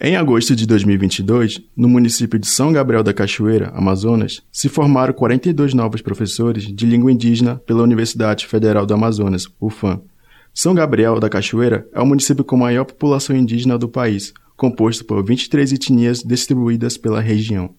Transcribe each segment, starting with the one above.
Em agosto de 2022, no município de São Gabriel da Cachoeira, Amazonas, se formaram 42 novos professores de língua indígena pela Universidade Federal do Amazonas, UFAM. São Gabriel da Cachoeira é o município com maior população indígena do país, composto por 23 etnias distribuídas pela região.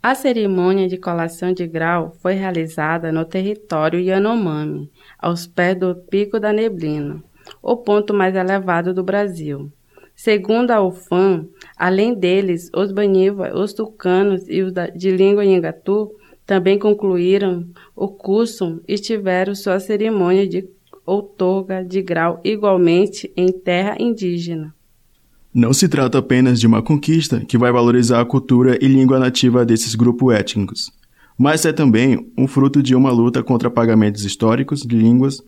A cerimônia de colação de grau foi realizada no território Yanomami, aos pés do Pico da Neblina, o ponto mais elevado do Brasil. Segundo a UFAM, além deles, os Baniva, os tucanos e os de língua Nhangatu também concluíram o curso e tiveram sua cerimônia de outorga de grau igualmente em terra indígena. Não se trata apenas de uma conquista que vai valorizar a cultura e língua nativa desses grupos étnicos, mas é também um fruto de uma luta contra pagamentos históricos de línguas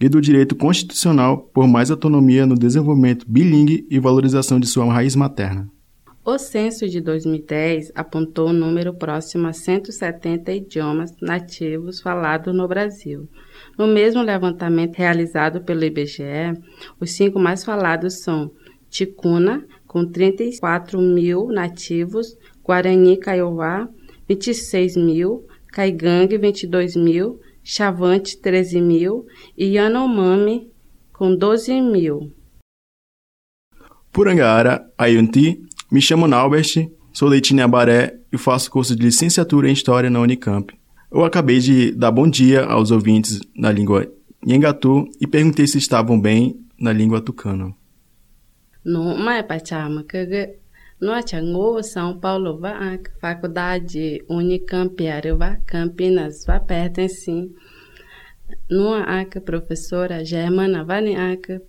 e do direito constitucional por mais autonomia no desenvolvimento bilingue e valorização de sua raiz materna. O censo de 2010 apontou um número próximo a 170 idiomas nativos falados no Brasil. No mesmo levantamento realizado pelo IBGE, os cinco mais falados são Ticuna, com 34 mil nativos, Guarani Kaiowá, 26 mil, Caigangue, 22 mil, Chavante, 13 mil e Yanomami, com 12 mil. Purangaara, Ayunti, me chamo Naubert, sou Leitinha Abaré e faço curso de licenciatura em História na Unicamp. Eu acabei de dar bom dia aos ouvintes na língua Nhengatu e perguntei se estavam bem na língua tucana. Mai pachama que no Achango, São Paulo, vai faculdade Unicamp, vai Campinas, vai pertencem numa aca professora Germana vani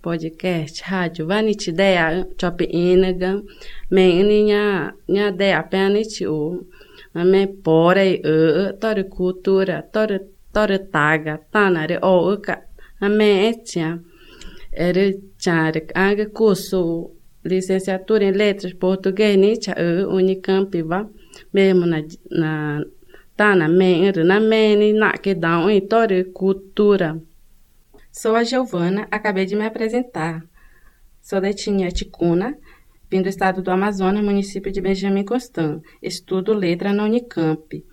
podcast rádio vani te ideia chop inaga men nya nya ideia pene ti o me pora e e tor cultura tor tor taga tanare o ka me etia era chare aga curso licenciatura em letras português unicamp va mesmo na na tá na mente, na mente, na que dá uma história cultura. Sou a Giovana, acabei de me apresentar. Sou da etnia Ticuna, vim do estado do Amazonas, município de Benjamin Constant. Estudo letra na Unicamp.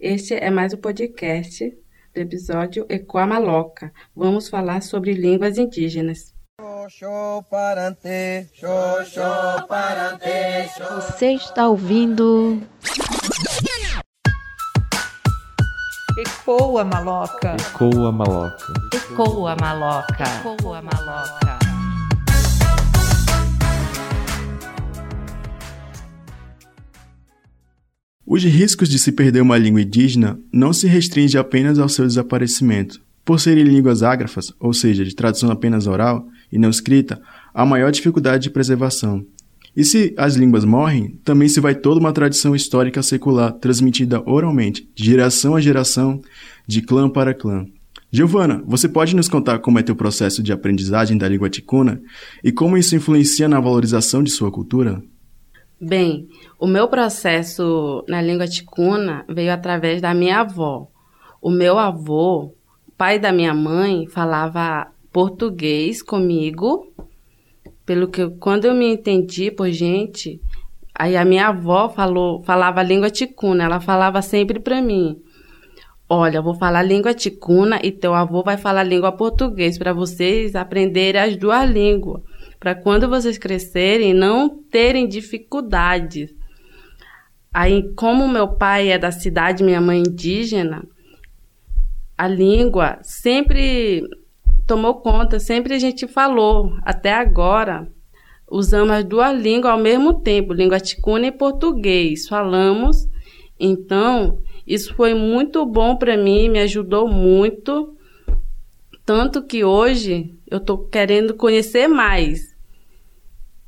Este é mais um podcast do episódio Ecoa Maloca. Vamos falar sobre línguas indígenas. Você está ouvindo Ecoa maloca. Ecoa maloca. Ecoa maloca. Ecoa maloca. Os riscos de se perder uma língua indígena não se restringem apenas ao seu desaparecimento. Por serem línguas ágrafas, ou seja, de tradução apenas oral e não escrita, há maior dificuldade de preservação, e se as línguas morrem, também se vai toda uma tradição histórica secular transmitida oralmente, de geração a geração, de clã para clã. Giovana, você pode nos contar como é teu processo de aprendizagem da língua ticuna e como isso influencia na valorização de sua cultura? Bem, o meu processo na língua ticuna veio através da minha avó. O meu avô, pai da minha mãe, falava português comigo pelo que quando eu me entendi por gente, aí a minha avó falou, falava a língua ticuna, ela falava sempre para mim: "Olha, eu vou falar língua ticuna e teu avô vai falar língua português para vocês aprenderem as duas línguas, para quando vocês crescerem não terem dificuldades". Aí, como meu pai é da cidade, minha mãe indígena, a língua sempre tomou conta, sempre a gente falou, até agora, usamos as duas línguas ao mesmo tempo, língua ticuna e português, falamos. Então, isso foi muito bom para mim, me ajudou muito, tanto que hoje eu estou querendo conhecer mais.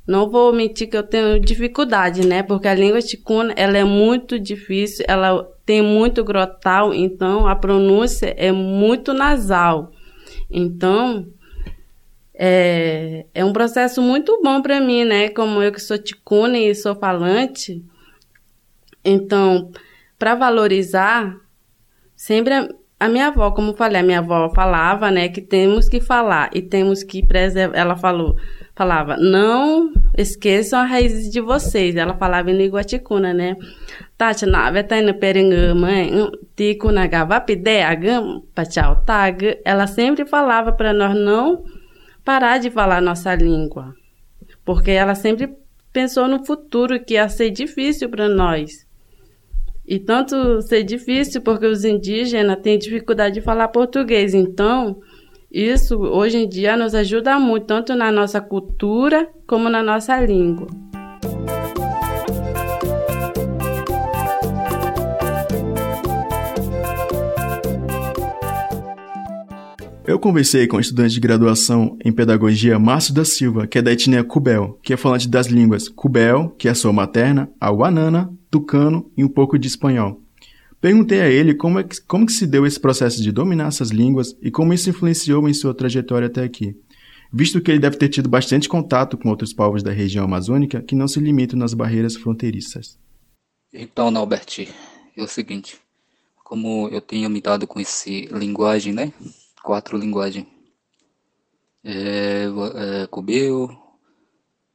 Não vou mentir que eu tenho dificuldade, né? Porque a língua ticuna, ela é muito difícil, ela tem muito grotal, então a pronúncia é muito nasal. Então, é, é um processo muito bom para mim, né? Como eu que sou ticuna e sou falante. Então, para valorizar, sempre a, a, minha avó, como falei, a minha avó falava, né, que temos que falar e temos que preservar. Ela falou: falava, não esqueçam as raízes de vocês. Ela falava em língua ticuna, né? Tati na vetana mãe, ticuna gavapidegam, pachau tag. Ela sempre falava para nós não parar de falar nossa língua. Porque ela sempre pensou no futuro que ia ser difícil para nós. E tanto ser difícil porque os indígenas têm dificuldade de falar português. Então, isso hoje em dia nos ajuda muito, tanto na nossa cultura como na nossa língua. Eu conversei com o estudante de graduação em pedagogia Márcio da Silva, que é da etnia Cubel, que é falante das línguas Cubel, que é a sua materna, a Wanana, Tucano e um pouco de espanhol. Perguntei a ele como, é que, como que se deu esse processo de dominar essas línguas e como isso influenciou em sua trajetória até aqui, visto que ele deve ter tido bastante contato com outros povos da região amazônica que não se limitam nas barreiras fronteiriças. Então, Norberti, é o seguinte, como eu tenho me dado com esse linguagem, né? Quatro linguagens. É, é, cubeu,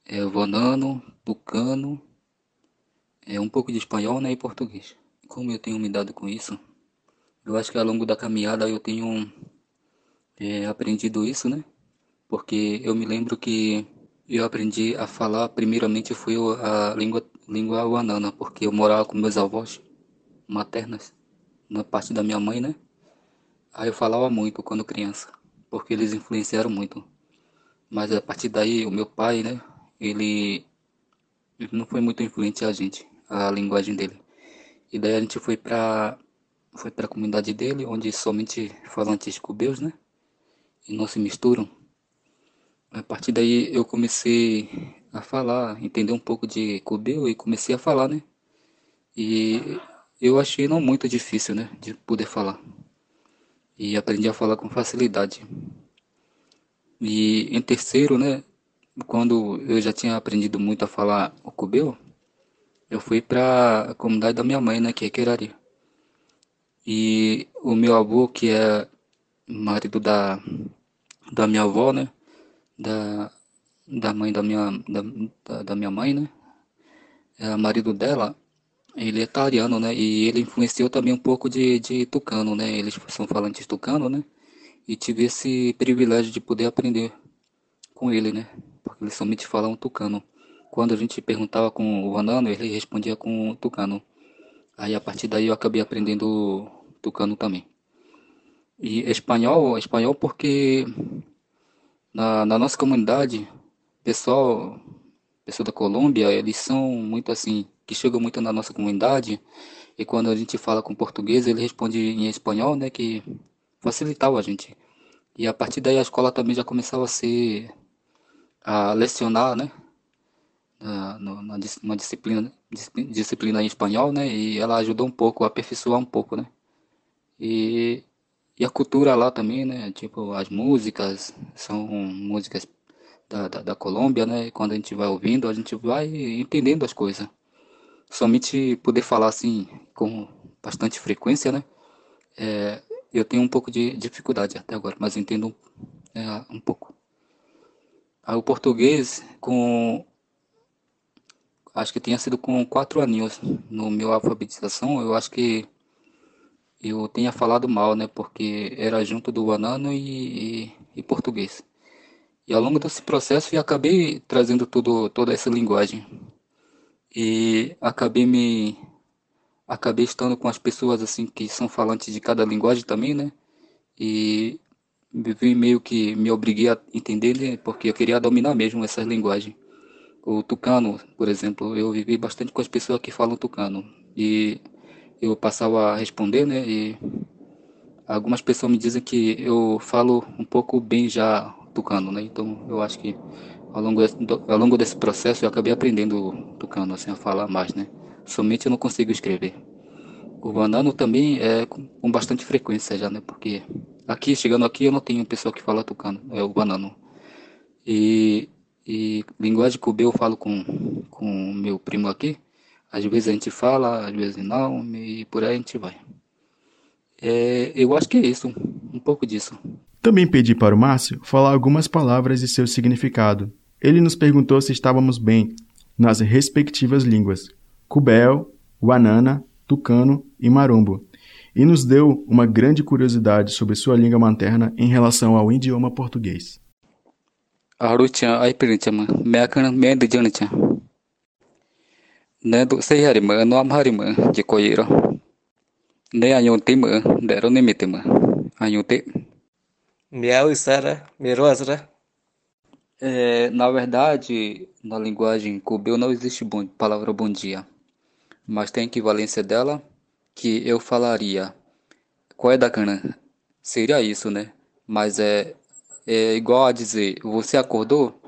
é, vanano, tucano, é um pouco de espanhol, né? E português como eu tenho me dado com isso, eu acho que ao longo da caminhada eu tenho é, aprendido isso, né? Porque eu me lembro que eu aprendi a falar, primeiramente foi a língua, língua wanana, porque eu morava com meus avós maternas, na parte da minha mãe, né? Aí eu falava muito quando criança, porque eles influenciaram muito. Mas a partir daí, o meu pai, né? Ele, ele não foi muito influente a gente, a linguagem dele. E daí a gente foi para foi a comunidade dele, onde somente falantes cubeus, né? E não se misturam. A partir daí eu comecei a falar, entender um pouco de cubeu e comecei a falar, né? E eu achei não muito difícil, né, de poder falar. E aprendi a falar com facilidade. E em terceiro, né, quando eu já tinha aprendido muito a falar o cubeu, eu fui para a comunidade da minha mãe, né, que é Querari. E o meu avô, que é marido da, da minha avó, né, da, da mãe da minha, da, da minha mãe, né, é marido dela, ele é italiano, né, e ele influenciou também um pouco de, de tucano, né, eles são falantes tucano, né, e tive esse privilégio de poder aprender com ele, né, porque eles somente falam tucano. Quando a gente perguntava com o Vanano, ele respondia com o Tucano. Aí a partir daí eu acabei aprendendo Tucano também. E espanhol, espanhol porque na, na nossa comunidade, pessoal, pessoal da Colômbia, eles são muito assim, que chegam muito na nossa comunidade, e quando a gente fala com português, ele responde em espanhol, né, que facilitava a gente. E a partir daí a escola também já começava a ser a lecionar, né, na, na, uma disciplina, disciplina em espanhol, né? E ela ajudou um pouco aperfeiçoar um pouco, né? E, e a cultura lá também, né? Tipo, as músicas são músicas da, da, da Colômbia, né? E quando a gente vai ouvindo, a gente vai entendendo as coisas. Somente poder falar assim com bastante frequência, né? É, eu tenho um pouco de dificuldade até agora, mas entendo é, um pouco. Aí o português, com acho que tinha sido com quatro aninhos no meu alfabetização, eu acho que eu tinha falado mal, né? Porque era junto do banano e, e, e, português. E ao longo desse processo eu acabei trazendo tudo, toda essa linguagem. E acabei me acabei estando com as pessoas assim que são falantes de cada linguagem também, né? E meio que me obriguei a entender, né? porque eu queria dominar mesmo essas linguagens o tucano, por exemplo, eu vivi bastante com as pessoas que falam tucano e eu passava a responder, né? E algumas pessoas me dizem que eu falo um pouco bem já tucano, né? Então eu acho que ao longo desse, ao longo desse processo eu acabei aprendendo tucano, assim, a falar mais, né? Somente eu não consigo escrever. O banano também é com bastante frequência já, né? Porque aqui, chegando aqui, eu não tenho pessoa que fala tucano, é o banano. E e linguagem cubeu eu falo com com meu primo aqui. Às vezes a gente fala, às vezes não, e por aí a gente vai. É, eu acho que é isso, um pouco disso. Também pedi para o Márcio falar algumas palavras e seu significado. Ele nos perguntou se estávamos bem nas respectivas línguas, Cubel, Guanana, Tucano e Marumbo, e nos deu uma grande curiosidade sobre sua língua materna em relação ao idioma português. Arucha ai princhama, meakan me de jancha. Ne do sei harima, no am harima, de coiro. Ne anyon tima, dero ne mitima. Anyon te. Miau Sara, Mirosra. É, na verdade, na linguagem cubeu não existe bom, palavra bom dia, mas tem equivalência dela que eu falaria. Qual é da cana? Seria isso, né? Mas é, é igual a dizer, você acordou?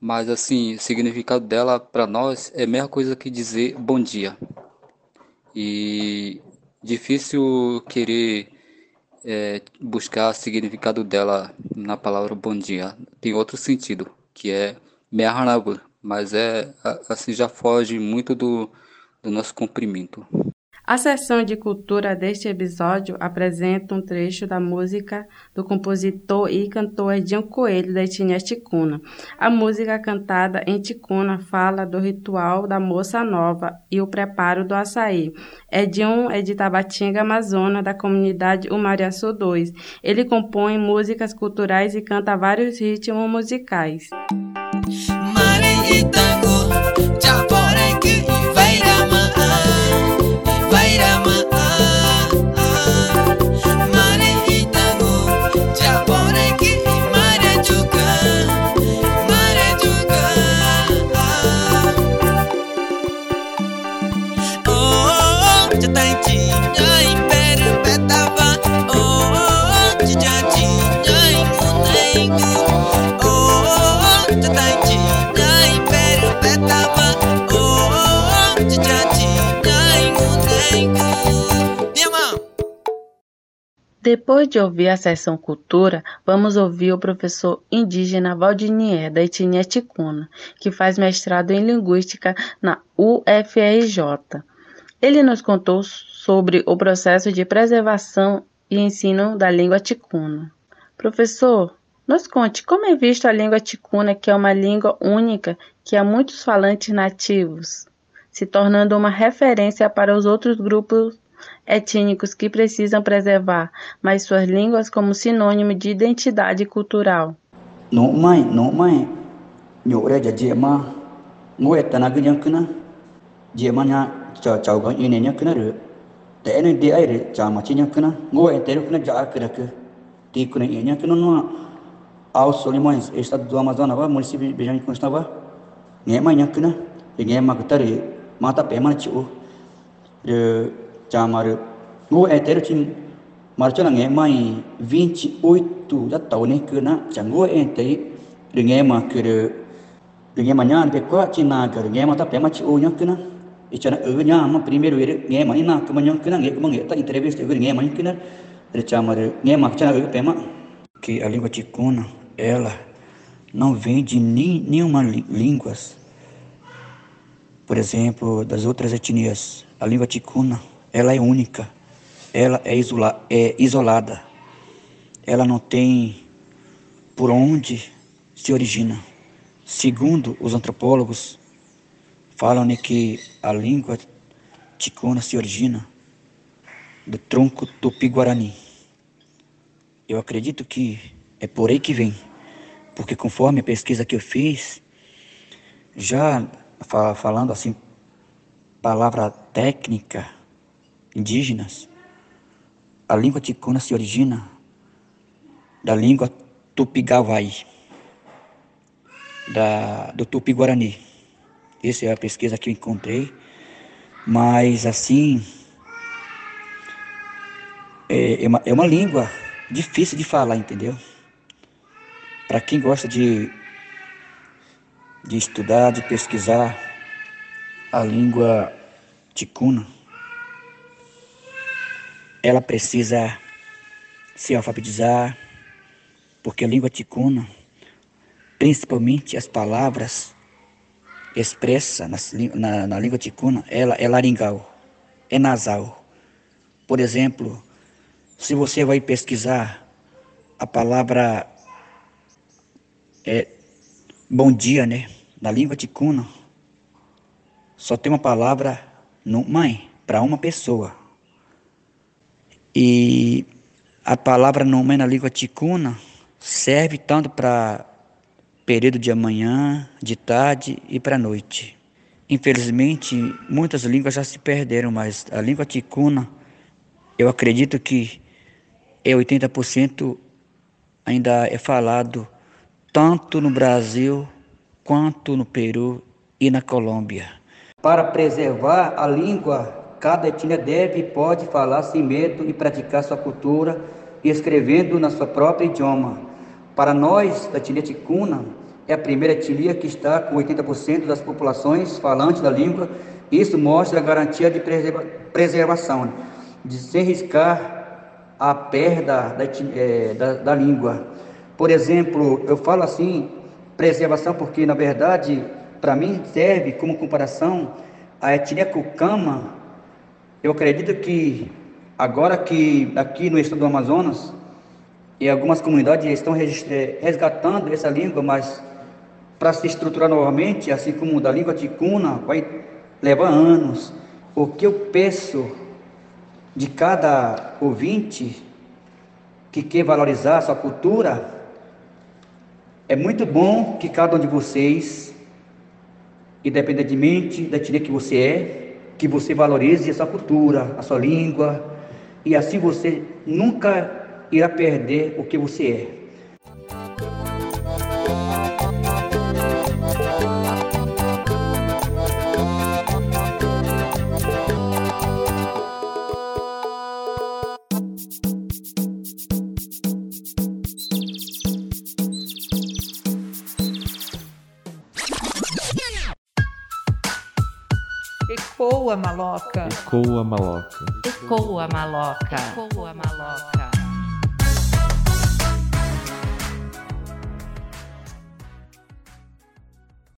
Mas assim, o significado dela para nós é a mesma coisa que dizer bom dia. E difícil querer é, buscar o significado dela na palavra bom dia. Tem outro sentido, que é meharnabu, mas é assim já foge muito do, do nosso comprimento. A seção de cultura deste episódio apresenta um trecho da música do compositor e cantor Edinho Coelho, da etnia ticuna. A música cantada em ticuna fala do ritual da moça nova e o preparo do açaí. Edinho é de Tabatinga, Amazônia, da comunidade Umariaçu 2. Ele compõe músicas culturais e canta vários ritmos musicais. Depois de ouvir a sessão Cultura, vamos ouvir o professor indígena Valdinier, da etnia ticuna, que faz mestrado em Linguística na UFRJ. Ele nos contou sobre o processo de preservação e ensino da língua ticuna. Professor, nos conte como é visto a língua ticuna, que é uma língua única que há muitos falantes nativos, se tornando uma referência para os outros grupos étnicos que precisam preservar mais suas línguas como sinônimo de identidade cultural. No mai, no mai, nhore ja jema, ngoe tanaga yankuna, jema nya cha chau ga ine yankuna re, te ene de aire cha ma chi yankuna, ngoe teru kuna ja akra ke, ti kuna ine yankuna no aos Solimões, estado do Amazonas, município de Beijão de Constava, ngema yankuna, e ngema kutari, mata chiu, chamar ngô e ter chim mar cho là nghe mai 28 đã tàu này cứ na chẳng ngô e te de nghe mà cứ de de nghe mà nhá de qua chi na cứ nghe mà ta pe u nhá mà primeiro ele nghe mà ina ta entrevista eu nghe mà que na. De chamar nghe mà chana u pe mà que a língua ticuna ela não vem de nenhuma línguas. Por exemplo das outras etnias a língua ticuna ela é única, ela é, isola, é isolada, ela não tem por onde se origina. Segundo os antropólogos, falam que a língua ticuna se origina do tronco tupi-guarani. Eu acredito que é por aí que vem, porque conforme a pesquisa que eu fiz, já falando assim, palavra técnica, indígenas, a língua ticuna se origina da língua tupi-gavai, da, do tupi-guarani. Essa é a pesquisa que eu encontrei, mas assim, é, é, uma, é uma língua difícil de falar, entendeu? Para quem gosta de, de estudar, de pesquisar a língua ticuna, ela precisa se alfabetizar, porque a língua ticuna, principalmente as palavras expressa na, na, na, língua ticuna, ela é laringal, é nasal. Por exemplo, se você vai pesquisar a palavra é, Bom dia, né? Na língua ticuna, só tem uma palavra no mãe para uma pessoa. E a palavra no mãe na língua ticuna serve tanto para período de amanhã, de tarde e para noite. Infelizmente, muitas línguas já se perderam, mas a língua ticuna, eu acredito que é 80% ainda é falado tanto no Brasil quanto no Peru e na Colômbia. Para preservar a língua, cada etnia deve e pode falar sem medo e praticar sua cultura, escrevendo na sua própria idioma. Para nós, da etnia ticuna, é a primeira etnia que está com 80% das populações falantes da língua. Isso mostra a garantia de preservação, de sem riscar a perda da, é, da, da língua. Por exemplo, eu falo assim, preservação, porque na verdade, para mim, serve como comparação a etnia Cucama. Eu acredito que agora que aqui no estado do Amazonas, e algumas comunidades estão resgatando essa língua, mas para se estruturar novamente, assim como da língua ticuna, vai levar anos. O que eu peço de cada ouvinte que quer valorizar a sua cultura, é muito bom que cada um de vocês, independentemente da etnia que você é, que você valorize a sua cultura, a sua língua, e assim você nunca irá perder o que você é. Ecoa maloca. Ecoa maloca. Ecoa maloca. Ecoa maloca.